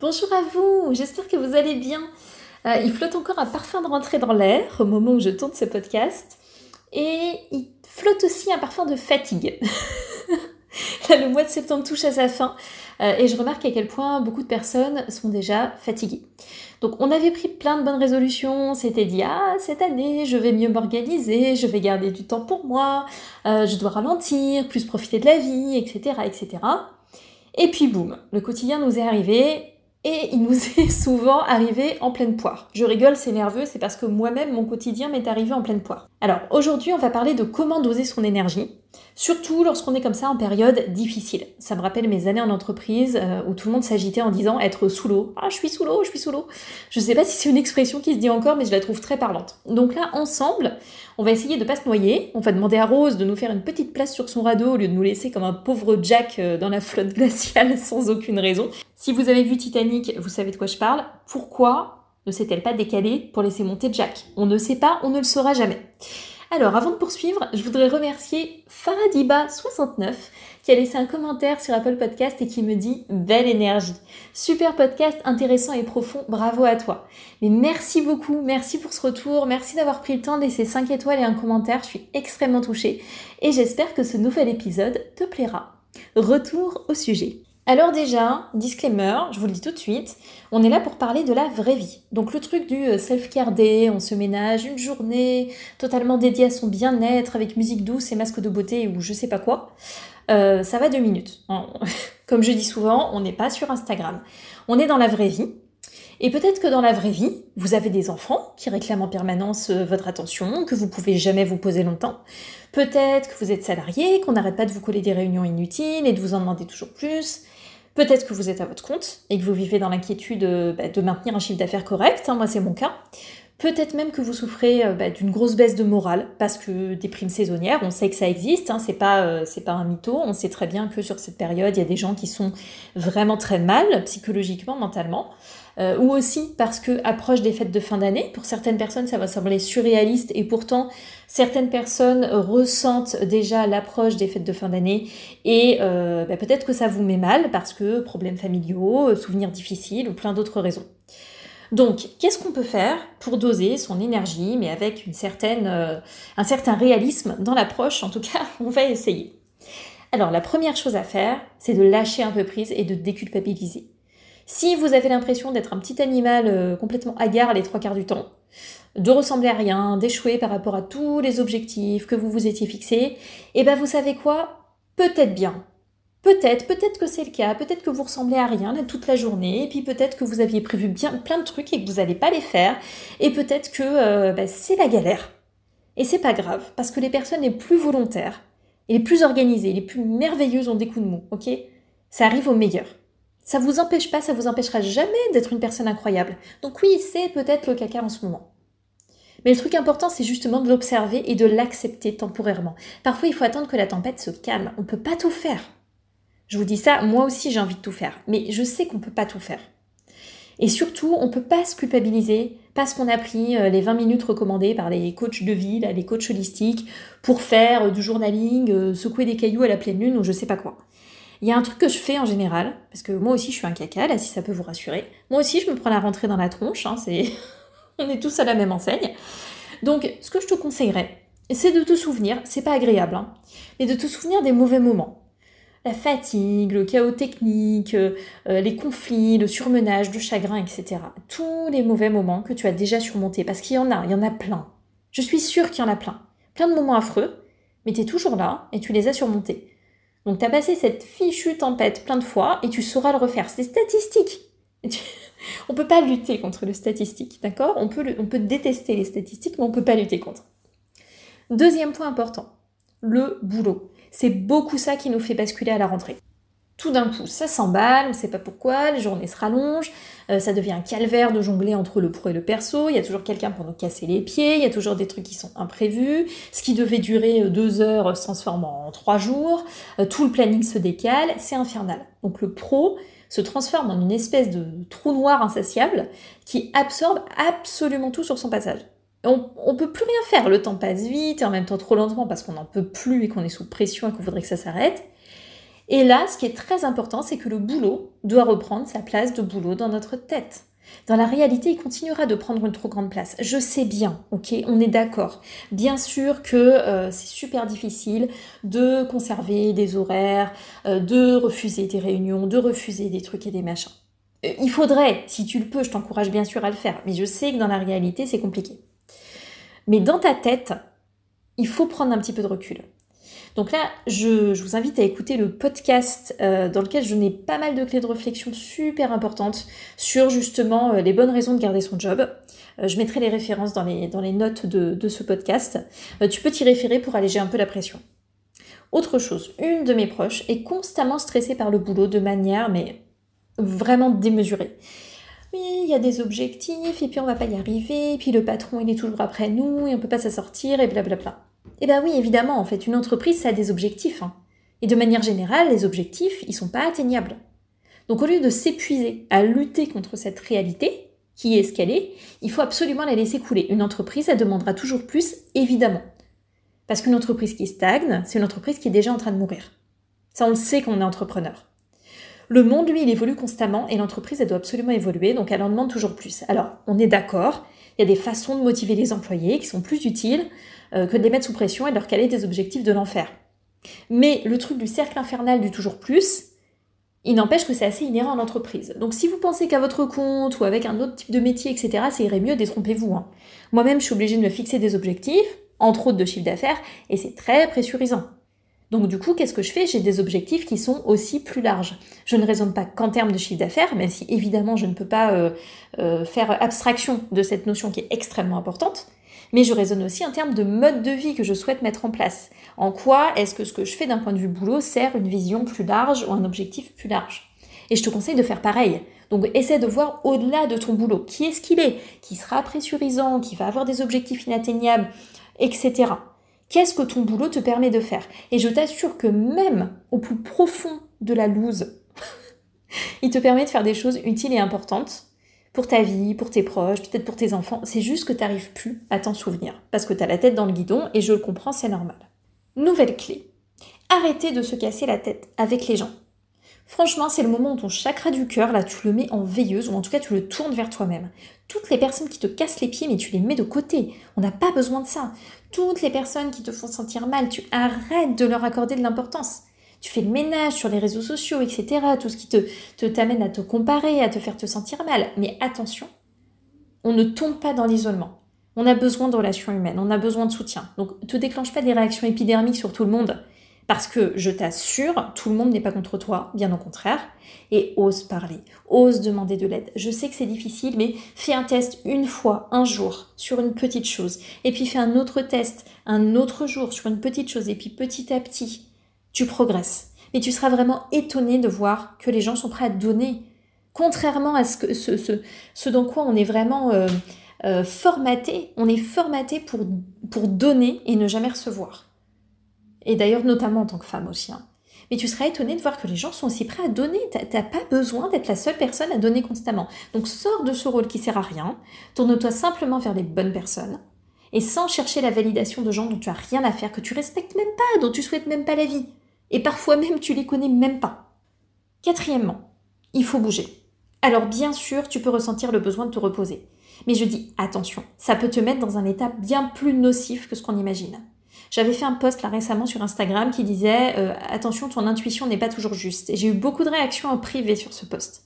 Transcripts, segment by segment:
Bonjour à vous, j'espère que vous allez bien. Euh, il flotte encore un parfum de rentrée dans l'air au moment où je tourne ce podcast. Et il flotte aussi un parfum de fatigue. Là, le mois de septembre touche à sa fin euh, et je remarque à quel point beaucoup de personnes sont déjà fatiguées. Donc on avait pris plein de bonnes résolutions, c'était dit ah cette année je vais mieux m'organiser, je vais garder du temps pour moi, euh, je dois ralentir, plus profiter de la vie, etc. etc. Et puis boum, le quotidien nous est arrivé et il nous est souvent arrivé en pleine poire. Je rigole, c'est nerveux, c'est parce que moi-même, mon quotidien m'est arrivé en pleine poire. Alors aujourd'hui, on va parler de comment doser son énergie, surtout lorsqu'on est comme ça en période difficile. Ça me rappelle mes années en entreprise euh, où tout le monde s'agitait en disant être sous l'eau. Ah, je suis sous l'eau, je suis sous l'eau. Je sais pas si c'est une expression qui se dit encore, mais je la trouve très parlante. Donc là, ensemble, on va essayer de pas se noyer. On va demander à Rose de nous faire une petite place sur son radeau au lieu de nous laisser comme un pauvre Jack euh, dans la flotte glaciale sans aucune raison. Si vous avez vu Titanic, vous savez de quoi je parle. Pourquoi ne s'est-elle pas décalée pour laisser monter Jack? On ne sait pas, on ne le saura jamais. Alors, avant de poursuivre, je voudrais remercier Faradiba69 qui a laissé un commentaire sur Apple Podcast et qui me dit belle énergie. Super podcast intéressant et profond, bravo à toi. Mais merci beaucoup, merci pour ce retour, merci d'avoir pris le temps de laisser 5 étoiles et un commentaire, je suis extrêmement touchée et j'espère que ce nouvel épisode te plaira. Retour au sujet. Alors déjà, disclaimer, je vous le dis tout de suite, on est là pour parler de la vraie vie. Donc le truc du euh, self-care day, on se ménage une journée totalement dédiée à son bien-être avec musique douce et masque de beauté ou je sais pas quoi, euh, ça va deux minutes. Comme je dis souvent, on n'est pas sur Instagram. On est dans la vraie vie. Et peut-être que dans la vraie vie, vous avez des enfants qui réclament en permanence euh, votre attention, que vous pouvez jamais vous poser longtemps. Peut-être que vous êtes salarié, qu'on n'arrête pas de vous coller des réunions inutiles et de vous en demander toujours plus. Peut-être que vous êtes à votre compte et que vous vivez dans l'inquiétude euh, bah, de maintenir un chiffre d'affaires correct, hein, moi c'est mon cas. Peut-être même que vous souffrez euh, bah, d'une grosse baisse de morale parce que des primes saisonnières, on sait que ça existe, hein, c'est pas euh, pas un mytho, on sait très bien que sur cette période il y a des gens qui sont vraiment très mal psychologiquement, mentalement. Euh, ou aussi parce que approche des fêtes de fin d'année. Pour certaines personnes, ça va sembler surréaliste et pourtant certaines personnes ressentent déjà l'approche des fêtes de fin d'année et euh, bah, peut-être que ça vous met mal parce que problèmes familiaux, souvenirs difficiles ou plein d'autres raisons. Donc, qu'est-ce qu'on peut faire pour doser son énergie, mais avec une certaine, euh, un certain réalisme dans l'approche? En tout cas, on va essayer. Alors, la première chose à faire, c'est de lâcher un peu prise et de déculpabiliser. Si vous avez l'impression d'être un petit animal euh, complètement hagard les trois quarts du temps, de ressembler à rien, d'échouer par rapport à tous les objectifs que vous vous étiez fixés, eh ben vous savez quoi? Peut-être bien. Peut-être, peut-être que c'est le cas, peut-être que vous ressemblez à rien toute la journée, et puis peut-être que vous aviez prévu bien plein de trucs et que vous n'allez pas les faire, et peut-être que euh, bah, c'est la galère. Et c'est pas grave, parce que les personnes les plus volontaires, et les plus organisées, les plus merveilleuses ont des coups de mou, ok? Ça arrive au meilleur. Ça vous empêche pas, ça vous empêchera jamais d'être une personne incroyable. Donc oui, c'est peut-être le caca en ce moment. Mais le truc important, c'est justement de l'observer et de l'accepter temporairement. Parfois, il faut attendre que la tempête se calme. On ne peut pas tout faire. Je vous dis ça, moi aussi j'ai envie de tout faire, mais je sais qu'on ne peut pas tout faire. Et surtout, on ne peut pas se culpabiliser parce qu'on a pris euh, les 20 minutes recommandées par les coachs de vie, les coachs holistiques, pour faire euh, du journaling, euh, secouer des cailloux à la pleine lune ou je sais pas quoi. Il y a un truc que je fais en général, parce que moi aussi je suis un caca, là si ça peut vous rassurer. Moi aussi je me prends la rentrée dans la tronche, hein, on est tous à la même enseigne. Donc ce que je te conseillerais, c'est de te souvenir, c'est pas agréable, hein, mais de te souvenir des mauvais moments. La fatigue, le chaos technique, euh, les conflits, le surmenage, le chagrin, etc. Tous les mauvais moments que tu as déjà surmontés, parce qu'il y en a, il y en a plein. Je suis sûre qu'il y en a plein. Plein de moments affreux, mais tu es toujours là et tu les as surmontés. Donc tu as passé cette fichue tempête plein de fois et tu sauras le refaire. C'est statistique. on peut pas lutter contre le statistique, d'accord? On peut, on peut détester les statistiques, mais on peut pas lutter contre. Deuxième point important, le boulot. C'est beaucoup ça qui nous fait basculer à la rentrée. Tout d'un coup, ça s'emballe, on ne sait pas pourquoi, les journées se rallongent, euh, ça devient un calvaire de jongler entre le pro et le perso, il y a toujours quelqu'un pour nous casser les pieds, il y a toujours des trucs qui sont imprévus, ce qui devait durer euh, deux heures se transforme en trois jours, euh, tout le planning se décale, c'est infernal. Donc le pro se transforme en une espèce de trou noir insatiable qui absorbe absolument tout sur son passage. On, on peut plus rien faire, le temps passe vite et en même temps trop lentement parce qu'on n'en peut plus et qu'on est sous pression et qu'on voudrait que ça s'arrête. Et là, ce qui est très important, c'est que le boulot doit reprendre sa place de boulot dans notre tête. Dans la réalité, il continuera de prendre une trop grande place. Je sais bien, ok, on est d'accord. Bien sûr que euh, c'est super difficile de conserver des horaires, euh, de refuser des réunions, de refuser des trucs et des machins. Euh, il faudrait, si tu le peux, je t'encourage bien sûr à le faire, mais je sais que dans la réalité, c'est compliqué. Mais dans ta tête, il faut prendre un petit peu de recul. Donc là, je, vous invite à écouter le podcast euh, dans lequel je n'ai pas mal de clés de réflexion super importantes sur justement euh, les bonnes raisons de garder son job. Euh, je mettrai les références dans les, notes de, de ce podcast. tu peux t'y référer pour alléger un peu la pression. Autre chose, une de mes proches est constamment stressée par le boulot de manière mais vraiment démesurée. Oui, il y a des objectifs, et puis on va pas y arriver, et puis le patron il est toujours après nous, et on peut pas s'en sortir, et blablabla. Eh bien oui, évidemment, en fait, une entreprise, ça a des objectifs. Hein. Et de manière générale, les objectifs, ils sont pas atteignables. Donc au lieu de s'épuiser à lutter contre cette réalité, qui est ce qu'elle est, il faut absolument la laisser couler. Une entreprise, elle demandera toujours plus, évidemment. Parce qu'une entreprise qui stagne, c'est une entreprise qui est déjà en train de mourir. Ça, on le sait qu'on est entrepreneur. Le monde, lui, il évolue constamment et l'entreprise, elle doit absolument évoluer, donc elle en demande toujours plus. Alors, on est d'accord, il y a des façons de motiver les employés qui sont plus utiles euh, que de les mettre sous pression et de leur caler des objectifs de l'enfer. Mais le truc du cercle infernal du toujours plus, il n'empêche que c'est assez inhérent à l'entreprise. Donc si vous pensez qu'à votre compte ou avec un autre type de métier, etc., ça irait mieux, détrompez-vous. Hein. Moi-même, je suis obligée de me fixer des objectifs, entre autres de chiffre d'affaires, et c'est très pressurisant. Donc du coup, qu'est-ce que je fais? J'ai des objectifs qui sont aussi plus larges. Je ne raisonne pas qu'en termes de chiffre d'affaires, même si évidemment je ne peux pas euh, euh, faire abstraction de cette notion qui est extrêmement importante mais je raisonne aussi en termes de mode de vie que je souhaite mettre en place. En quoi est-ce que ce que je fais d'un point de vue boulot sert une vision plus large ou un objectif plus large? Et je te conseille de faire pareil. Donc essaie de voir au-delà de ton boulot. Qui est-ce qu'il est? Qui sera pressurisant? Qui va avoir des objectifs inatteignables? Etc. Qu'est-ce que ton boulot te permet de faire? Et je t'assure que même au plus profond de la loose, il te permet de faire des choses utiles et importantes pour ta vie, pour tes proches, peut-être pour tes enfants. C'est juste que tu n'arrives plus à t'en souvenir parce que tu as la tête dans le guidon et je le comprends, c'est normal. Nouvelle clé. Arrêtez de se casser la tête avec les gens. Franchement, c'est le moment où ton chakra du cœur, là, tu le mets en veilleuse, ou en tout cas, tu le tournes vers toi-même. Toutes les personnes qui te cassent les pieds, mais tu les mets de côté. On n'a pas besoin de ça. Toutes les personnes qui te font sentir mal, tu arrêtes de leur accorder de l'importance tu fais le ménage sur les réseaux sociaux, etc. Tout ce qui te, t'amène à te comparer, à te faire te sentir mal. Mais attention, on ne tombe pas dans l'isolement. On a besoin de relations humaines, on a besoin de soutien. Donc, te déclenche pas des réactions épidermiques sur tout le monde, parce que je t'assure, tout le monde n'est pas contre toi, bien au contraire. Et ose parler, ose demander de l'aide. Je sais que c'est difficile, mais fais un test une fois, un jour, sur une petite chose. Et puis fais un autre test, un autre jour, sur une petite chose. Et puis petit à petit, tu progresses. Mais tu seras vraiment étonné de voir que les gens sont prêts à donner. Contrairement à ce, dans quoi on est vraiment euh, euh, formaté, on est formaté pour donner et ne jamais recevoir. Et d'ailleurs, notamment en tant que femme aussi. Hein. Mais tu seras étonné de voir que les gens sont aussi prêts à donner. Tu n'as pas besoin d'être la seule personne à donner constamment. Donc sors de ce rôle qui sert à rien. Tourne-toi simplement vers les bonnes personnes. Et sans chercher la validation de gens dont tu as rien à faire, que tu respectes même pas, dont tu souhaites même pas la vie. Et parfois même tu les connais même pas. Quatrièmement, il faut bouger. Alors bien sûr, tu peux ressentir le besoin de te reposer. Mais je dis attention, ça peut te mettre dans un état bien plus nocif que ce qu'on imagine. J'avais fait un post là récemment sur Instagram qui disait euh, attention, ton intuition n'est pas toujours juste. Et j'ai eu beaucoup de réactions en privé sur ce post.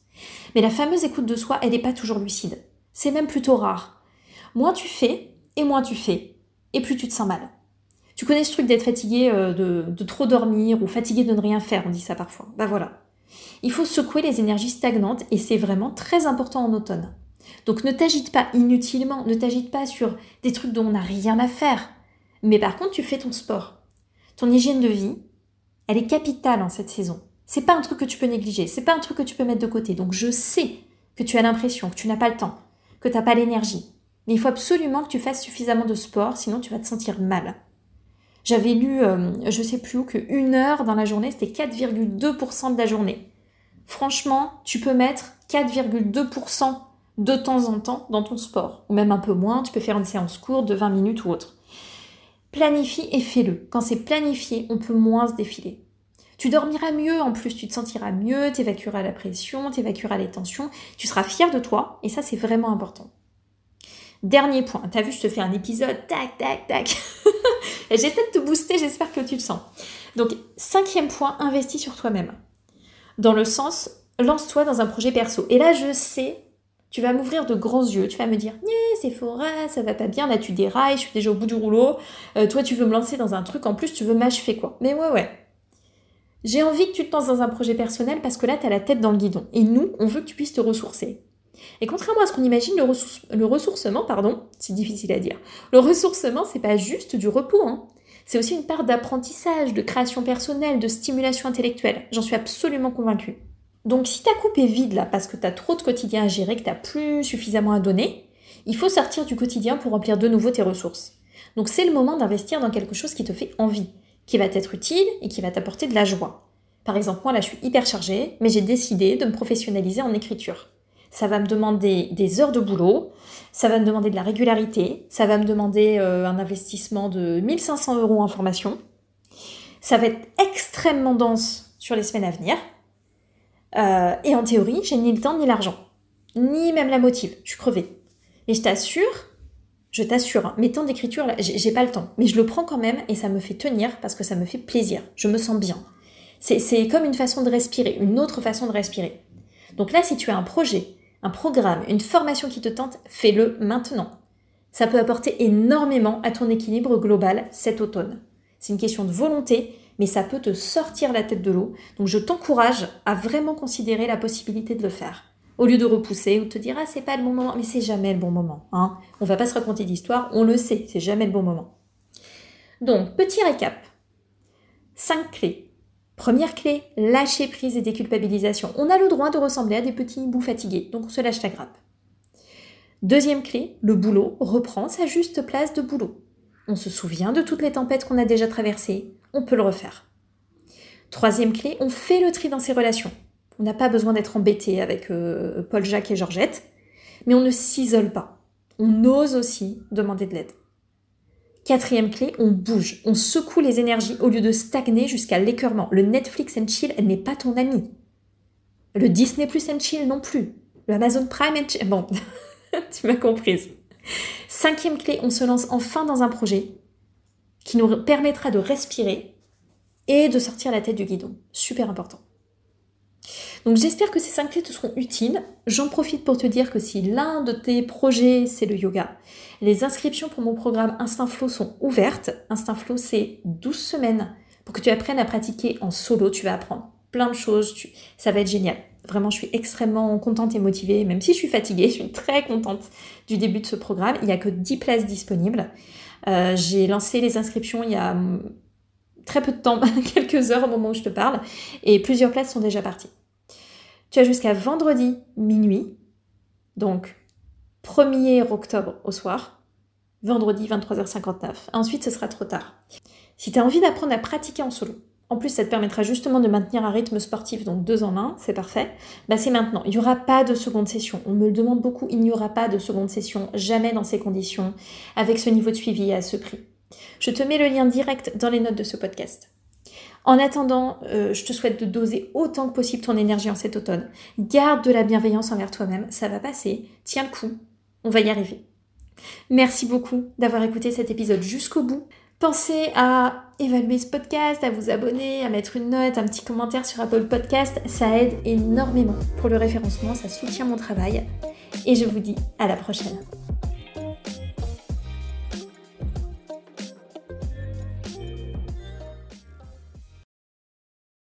Mais la fameuse écoute de soi, elle n'est pas toujours lucide. C'est même plutôt rare. Moins tu fais, et moins tu fais, et plus tu te sens mal. Tu connais ce truc d'être fatigué euh, de, trop dormir ou fatigué de ne rien faire, on dit ça parfois. Bah voilà. Il faut secouer les énergies stagnantes et c'est vraiment très important en automne. Donc ne t'agite pas inutilement, ne t'agite pas sur des trucs dont on n'a rien à faire. Mais par contre, tu fais ton sport. Ton hygiène de vie, elle est capitale en cette saison. C'est pas un truc que tu peux négliger, c'est pas un truc que tu peux mettre de côté. Donc je sais que tu as l'impression que tu n'as pas le temps, que tu n'as pas l'énergie. Mais il faut absolument que tu fasses suffisamment de sport, sinon tu vas te sentir mal. J'avais lu, euh, je sais plus où, que une heure dans la journée, c'était 4,2% de la journée. Franchement, tu peux mettre 4,2% de temps en temps dans ton sport, ou même un peu moins, tu peux faire une séance courte de 20 minutes ou autre. Planifie et fais-le. Quand c'est planifié, on peut moins se défiler. Tu dormiras mieux en plus, tu te sentiras mieux, tu évacueras la pression, tu évacueras les tensions, tu seras fier de toi et ça c'est vraiment important. Dernier point, t'as vu, je te fais un épisode, tac, tac, tac. J'essaie de te booster, j'espère que tu le sens. Donc, cinquième point, investis sur toi-même. Dans le sens, lance-toi dans un projet perso. Et là, je sais, tu vas m'ouvrir de grands yeux, tu vas me dire, c'est fora, ça va pas bien, là tu dérailles, je suis déjà au bout du rouleau, euh, toi tu veux me lancer dans un truc, en plus tu veux m'achever quoi. Mais ouais, ouais. J'ai envie que tu te lances dans un projet personnel parce que là, tu as la tête dans le guidon. Et nous, on veut que tu puisses te ressourcer. Et contrairement à ce qu'on imagine, le, ressourcement, pardon, c'est difficile à dire. Le ressourcement, c'est pas juste du repos, hein. C'est aussi une part d'apprentissage, de création personnelle, de stimulation intellectuelle. J'en suis absolument convaincue. Donc si ta coupe est vide là parce que tu as trop de quotidien à gérer, que tu plus suffisamment à donner, il faut sortir du quotidien pour remplir de nouveau tes ressources. Donc c'est le moment d'investir dans quelque chose qui te fait envie, qui va t'être utile et qui va t'apporter de la joie. Par exemple, moi là je suis hyper chargée, mais j'ai décidé de me professionnaliser en écriture ça va me demander des heures de boulot, ça va me demander de la régularité, ça va me demander euh, un investissement de 1500 euros en formation. Ça va être extrêmement dense sur les semaines à venir. Euh, et en théorie, j'ai ni le temps ni l'argent, ni même la motive. Je suis crevée. Mais je t'assure, je t'assure, hein, mes temps d'écriture, j'ai pas le temps. Mais je le prends quand même et ça me fait tenir parce que ça me fait plaisir. Je me sens bien. C'est comme une façon de respirer, une autre façon de respirer. Donc là, si tu as un projet un programme, une formation qui te tente, fais-le maintenant. Ça peut apporter énormément à ton équilibre global cet automne. C'est une question de volonté, mais ça peut te sortir la tête de l'eau. Donc je t'encourage à vraiment considérer la possibilité de le faire. Au lieu de repousser ou de te dire ah c'est pas le bon moment, mais c'est jamais le bon moment. Hein. On va pas se raconter d'histoire, on le sait, c'est jamais le bon moment. Donc petit récap. 5 clés Première clé, lâcher prise et déculpabilisation. On a le droit de ressembler à des petits hiboux fatigués, donc on se lâche la grappe. Deuxième clé, le boulot reprend sa juste place de boulot. On se souvient de toutes les tempêtes qu'on a déjà traversées, on peut le refaire. Troisième clé, on fait le tri dans ses relations. On n'a pas besoin d'être embêté avec euh, Paul, Jacques et Georgette, mais on ne s'isole pas. On ose aussi demander de l'aide. Quatrième clé, on bouge, on secoue les énergies au lieu de stagner jusqu'à l'écœurement. Le Netflix and chill n'est pas ton ami. Le Disney Plus and chill non plus. Le Amazon Prime and chill. Bon, tu m'as comprise. Cinquième clé, on se lance enfin dans un projet qui nous permettra de respirer et de sortir la tête du guidon. Super important. Donc j'espère que ces cinq clés te seront utiles. J'en profite pour te dire que si l'un de tes projets c'est le yoga, les inscriptions pour mon programme Instinct Flow sont ouvertes. Instinct Flow c'est 12 semaines pour que tu apprennes à pratiquer en solo. Tu vas apprendre plein de choses, ça va être génial. Vraiment, je suis extrêmement contente et motivée, même si je suis fatiguée, je suis très contente du début de ce programme. Il n'y a que 10 places disponibles. Euh, j'ai lancé les inscriptions il y a très peu de temps, quelques heures au moment où je te parle, et plusieurs places sont déjà parties. Tu as jusqu'à vendredi minuit, donc 1er octobre au soir, vendredi 23h59. Ensuite, ce sera trop tard. Si tu as envie d'apprendre à pratiquer en solo, en plus ça te permettra justement de maintenir un rythme sportif, donc deux en un, c'est parfait, bah c'est maintenant. Il n'y aura pas de seconde session. On me le demande beaucoup, il n'y aura pas de seconde session, jamais dans ces conditions, avec ce niveau de suivi et à ce prix. Je te mets le lien direct dans les notes de ce podcast. En attendant, euh, je te souhaite de doser autant que possible ton énergie en cet automne. Garde de la bienveillance envers toi-même, ça va passer. Tiens le coup, on va y arriver. Merci beaucoup d'avoir écouté cet épisode jusqu'au bout. Pensez à évaluer ce podcast, à vous abonner, à mettre une note, un petit commentaire sur Apple Podcast. Ça aide énormément pour le référencement, ça soutient mon travail. Et je vous dis à la prochaine.